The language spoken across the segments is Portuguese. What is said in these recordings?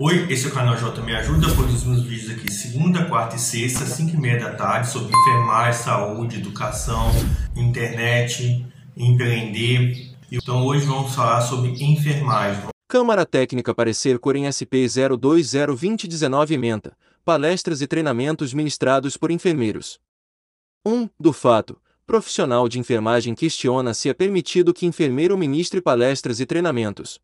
Oi, esse é o canal J Me Ajuda, produzimos vídeos aqui segunda, quarta e sexta, 5 e meia da tarde, sobre enfermagem, saúde, educação, internet, empreender. Então hoje vamos falar sobre enfermagem. Câmara Técnica Parecer Corem SP 0202019 Ementa, palestras e treinamentos ministrados por enfermeiros. 1. Do fato, profissional de enfermagem questiona se é permitido que enfermeiro ministre palestras e treinamentos.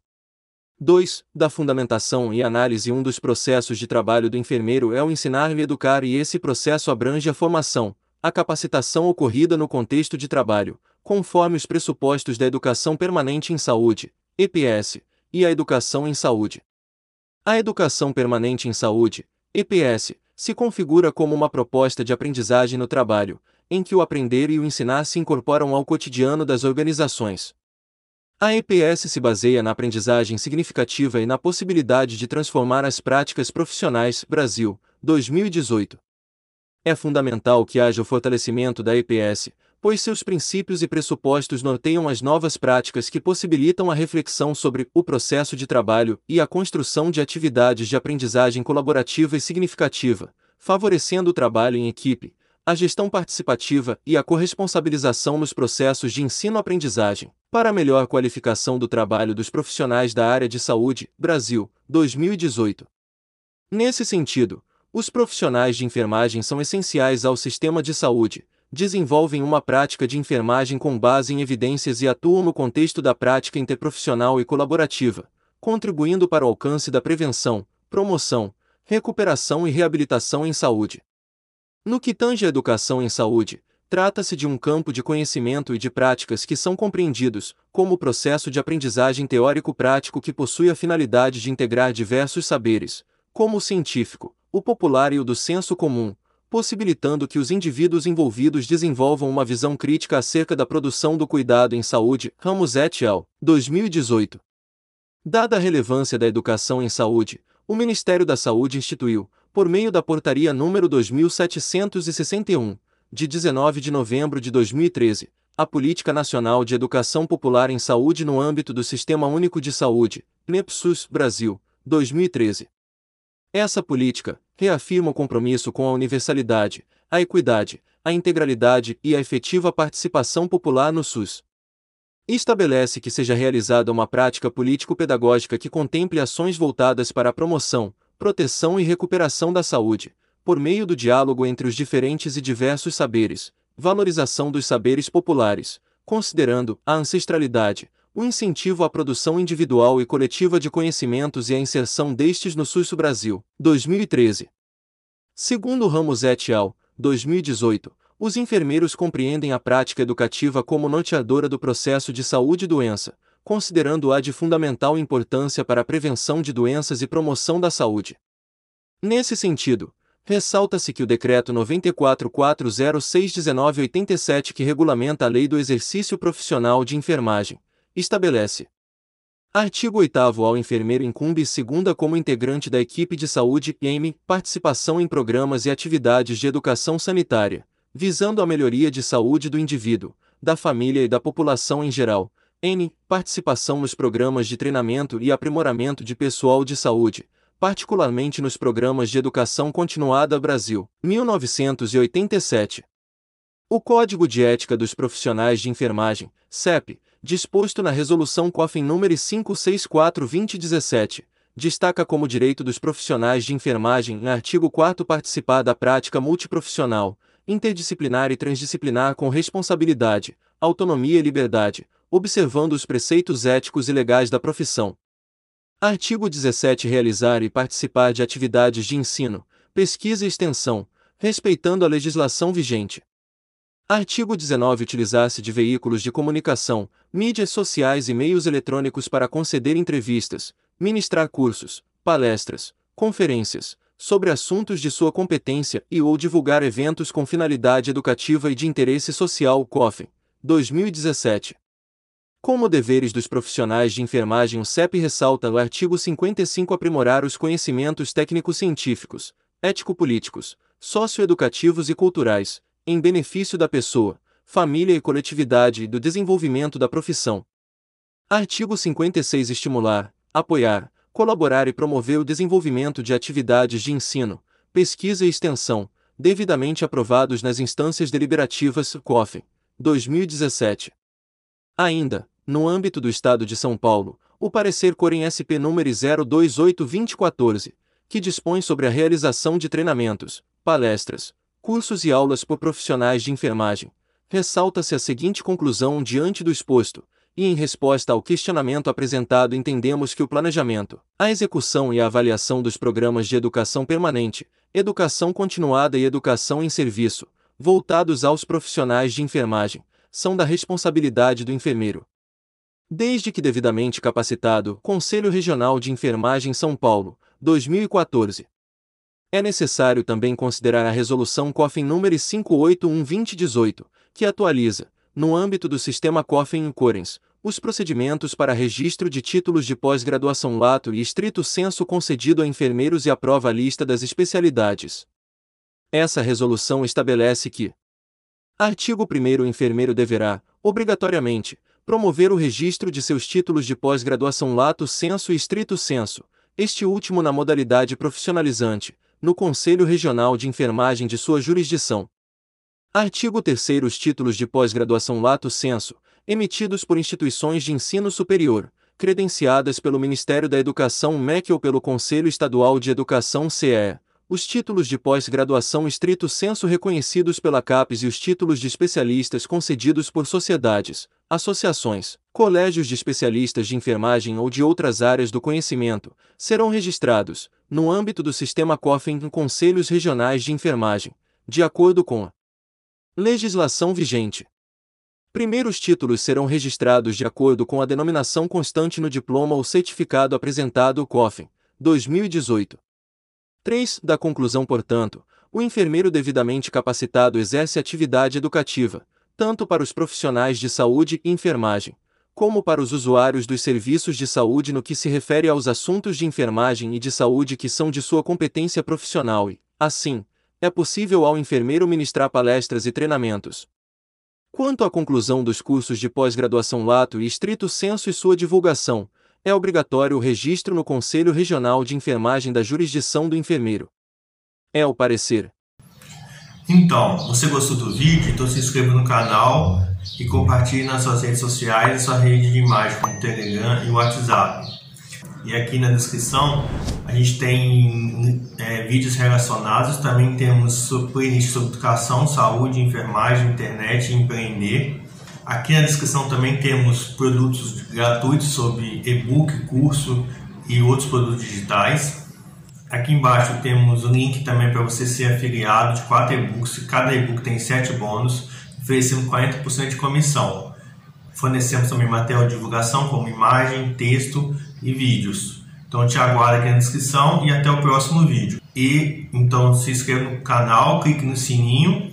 2. Da fundamentação e análise Um dos processos de trabalho do enfermeiro é o ensinar e educar e esse processo abrange a formação, a capacitação ocorrida no contexto de trabalho, conforme os pressupostos da Educação Permanente em Saúde, EPS, e a Educação em Saúde. A Educação Permanente em Saúde, EPS, se configura como uma proposta de aprendizagem no trabalho, em que o aprender e o ensinar se incorporam ao cotidiano das organizações. A EPS se baseia na aprendizagem significativa e na possibilidade de transformar as práticas profissionais. Brasil, 2018. É fundamental que haja o fortalecimento da EPS, pois seus princípios e pressupostos norteiam as novas práticas que possibilitam a reflexão sobre o processo de trabalho e a construção de atividades de aprendizagem colaborativa e significativa, favorecendo o trabalho em equipe, a gestão participativa e a corresponsabilização nos processos de ensino-aprendizagem, para a melhor qualificação do trabalho dos profissionais da área de saúde, Brasil, 2018. Nesse sentido, os profissionais de enfermagem são essenciais ao sistema de saúde, desenvolvem uma prática de enfermagem com base em evidências e atuam no contexto da prática interprofissional e colaborativa, contribuindo para o alcance da prevenção, promoção, recuperação e reabilitação em saúde. No que tange à educação em saúde, trata-se de um campo de conhecimento e de práticas que são compreendidos como processo de aprendizagem teórico-prático que possui a finalidade de integrar diversos saberes, como o científico, o popular e o do senso comum, possibilitando que os indivíduos envolvidos desenvolvam uma visão crítica acerca da produção do cuidado em saúde. Ramos et al. 2018. Dada a relevância da educação em saúde, o Ministério da Saúde instituiu, por meio da Portaria número 2761, de 19 de novembro de 2013, a Política Nacional de Educação Popular em Saúde no âmbito do Sistema Único de Saúde, NEPSUS Brasil, 2013. Essa política reafirma o compromisso com a universalidade, a equidade, a integralidade e a efetiva participação popular no SUS. Estabelece que seja realizada uma prática político-pedagógica que contemple ações voltadas para a promoção, proteção e recuperação da saúde, por meio do diálogo entre os diferentes e diversos saberes, valorização dos saberes populares, considerando a ancestralidade, o incentivo à produção individual e coletiva de conhecimentos e a inserção destes no SUS Brasil, 2013. Segundo Ramos et al., 2018, os enfermeiros compreendem a prática educativa como norteadora do processo de saúde e doença, considerando-a de fundamental importância para a prevenção de doenças e promoção da saúde. Nesse sentido, ressalta-se que o Decreto 94.406-1987, que regulamenta a Lei do Exercício Profissional de Enfermagem, estabelece. Artigo 8 ao enfermeiro incumbe segunda como integrante da equipe de saúde EM, participação em programas e atividades de educação sanitária, visando a melhoria de saúde do indivíduo, da família e da população em geral, N. Participação nos programas de treinamento e aprimoramento de pessoal de saúde, particularmente nos programas de educação continuada Brasil, 1987. O Código de Ética dos Profissionais de Enfermagem, CEP, disposto na Resolução COFIN nº 564-2017, destaca como direito dos profissionais de enfermagem, no artigo 4 participar da prática multiprofissional, interdisciplinar e transdisciplinar com responsabilidade, autonomia e liberdade, observando os preceitos éticos e legais da profissão. Artigo 17 Realizar e participar de atividades de ensino, pesquisa e extensão, respeitando a legislação vigente. Artigo 19 Utilizar-se de veículos de comunicação, mídias sociais e meios eletrônicos para conceder entrevistas, ministrar cursos, palestras, conferências, sobre assuntos de sua competência e ou divulgar eventos com finalidade educativa e de interesse social COFEN, 2017. Como deveres dos profissionais de enfermagem, o CEP ressalta no artigo 55 aprimorar os conhecimentos técnico-científicos, ético-políticos, socioeducativos e culturais, em benefício da pessoa, família e coletividade e do desenvolvimento da profissão. Artigo 56 Estimular, apoiar, colaborar e promover o desenvolvimento de atividades de ensino, pesquisa e extensão, devidamente aprovados nas instâncias deliberativas COFEN, 2017. Ainda, no âmbito do Estado de São Paulo, o parecer Corem SP número 028-2014, que dispõe sobre a realização de treinamentos, palestras, cursos e aulas por profissionais de enfermagem, ressalta-se a seguinte conclusão diante do exposto, e em resposta ao questionamento apresentado entendemos que o planejamento, a execução e a avaliação dos programas de educação permanente, educação continuada e educação em serviço, voltados aos profissionais de enfermagem, são da responsabilidade do enfermeiro. Desde que devidamente capacitado, Conselho Regional de Enfermagem São Paulo, 2014. É necessário também considerar a Resolução COFIN número 581-2018, que atualiza, no âmbito do sistema COFEN Corens, os procedimentos para registro de títulos de pós-graduação lato e estrito senso concedido a enfermeiros e aprova a lista das especialidades. Essa resolução estabelece que Artigo 1 O enfermeiro deverá, obrigatoriamente, promover o registro de seus títulos de pós-graduação lato senso e estrito senso, este último na modalidade profissionalizante, no Conselho Regional de Enfermagem de sua jurisdição, Artigo 3 Os títulos de pós-graduação lato senso, emitidos por instituições de ensino superior, credenciadas pelo Ministério da Educação MEC ou pelo Conselho Estadual de Educação CEE, os títulos de pós-graduação estrito senso reconhecidos pela CAPES e os títulos de especialistas concedidos por sociedades, associações, colégios de especialistas de enfermagem ou de outras áreas do conhecimento, serão registrados, no âmbito do sistema COFEN em conselhos regionais de enfermagem, de acordo com a Legislação vigente. Primeiros títulos serão registrados de acordo com a denominação constante no diploma ou certificado apresentado COFEN, 2018. 3. Da conclusão, portanto, o enfermeiro devidamente capacitado exerce atividade educativa, tanto para os profissionais de saúde e enfermagem, como para os usuários dos serviços de saúde no que se refere aos assuntos de enfermagem e de saúde que são de sua competência profissional e, assim, é possível ao enfermeiro ministrar palestras e treinamentos. Quanto à conclusão dos cursos de pós-graduação lato e estrito senso e sua divulgação, é obrigatório o registro no Conselho Regional de Enfermagem da jurisdição do enfermeiro. É o parecer. Então, você gostou do vídeo? Então se inscreva no canal e compartilhe nas suas redes sociais e sua rede de imagem como Telegram e WhatsApp. E aqui na descrição a gente tem é, vídeos relacionados, também temos playlist sobre educação, saúde, enfermagem, internet e empreender. Aqui na descrição também temos produtos gratuitos sobre e-book, curso e outros produtos digitais. Aqui embaixo temos o link também para você ser afiliado de quatro e-books. Cada e-book tem 7 bônus, oferecendo 40% de comissão. Fornecemos também material de divulgação como imagem, texto e vídeos. Então te aguardo aqui na descrição e até o próximo vídeo. E então se inscreva no canal, clique no sininho